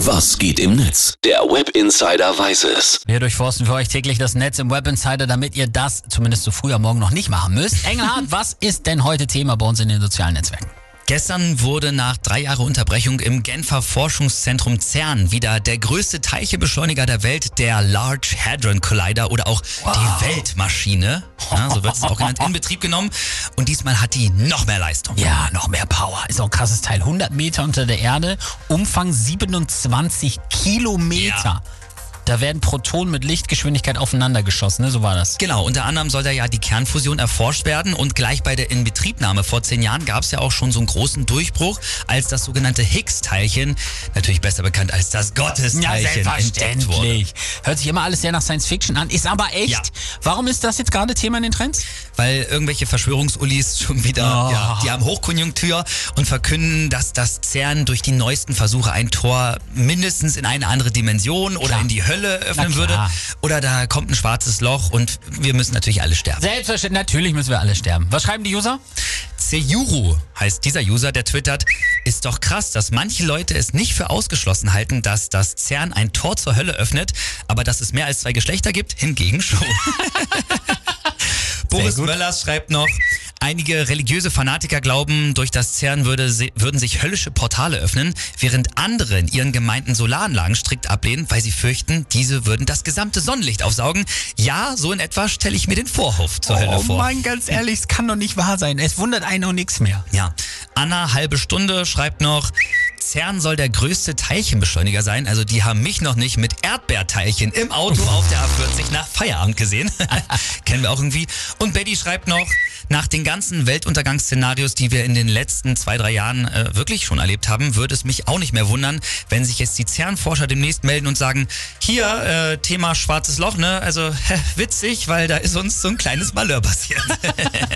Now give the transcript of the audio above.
Was geht im Netz? Der Web Insider weiß es. Wir durchforsten für euch täglich das Netz im Web Insider, damit ihr das zumindest so früh am Morgen noch nicht machen müsst. Engelhardt, was ist denn heute Thema bei uns in den sozialen Netzwerken? Gestern wurde nach drei Jahren Unterbrechung im Genfer Forschungszentrum CERN wieder der größte Teilchenbeschleuniger der Welt, der Large Hadron Collider oder auch wow. die Weltmaschine, ja, so wird es auch genannt, in Betrieb genommen. Und diesmal hat die noch mehr Leistung. Ja, noch mehr Power. Ist auch ein krasses Teil. 100 Meter unter der Erde, Umfang 27 Kilometer. Ja. Da werden Protonen mit Lichtgeschwindigkeit aufeinander geschossen, ne? so war das. Genau, unter anderem soll da ja die Kernfusion erforscht werden und gleich bei der Inbetriebnahme vor zehn Jahren gab es ja auch schon so einen großen Durchbruch, als das sogenannte Higgs-Teilchen, natürlich besser bekannt als das Gottesteilchen, ja, entdeckt wurde. Hört sich immer alles sehr nach Science Fiction an, ist aber echt. Ja. Warum ist das jetzt gerade Thema in den Trends? Weil irgendwelche Verschwörungsullis schon wieder, oh. ja, die haben Hochkonjunktur und verkünden, dass das CERN durch die neuesten Versuche ein Tor mindestens in eine andere Dimension oder Klar. in die Hölle Hölle öffnen würde. Oder da kommt ein schwarzes Loch und wir müssen natürlich alle sterben. Selbstverständlich, natürlich müssen wir alle sterben. Was schreiben die User? Seyuru heißt dieser User, der twittert, ist doch krass, dass manche Leute es nicht für ausgeschlossen halten, dass das CERN ein Tor zur Hölle öffnet, aber dass es mehr als zwei Geschlechter gibt, hingegen schon. Boris Möllers schreibt noch, Einige religiöse Fanatiker glauben, durch das CERN würde, würden sich höllische Portale öffnen, während andere in ihren Gemeinden Solaranlagen strikt ablehnen, weil sie fürchten, diese würden das gesamte Sonnenlicht aufsaugen. Ja, so in etwa stelle ich mir den Vorhof zur oh, Hölle vor. Oh mein, ganz ehrlich, es kann doch nicht wahr sein. Es wundert einen auch nichts mehr. Ja. Anna, halbe Stunde, schreibt noch, CERN soll der größte Teilchenbeschleuniger sein. Also die haben mich noch nicht mit Erdbeerteilchen im Auto auf der A40 nach Feierabend gesehen. Kennen wir auch irgendwie. Und Betty schreibt noch, nach den ganzen Weltuntergangsszenarios, die wir in den letzten zwei, drei Jahren äh, wirklich schon erlebt haben, würde es mich auch nicht mehr wundern, wenn sich jetzt die CERN-Forscher demnächst melden und sagen, hier, äh, Thema schwarzes Loch, ne? Also hä, witzig, weil da ist uns so ein kleines Malheur passiert.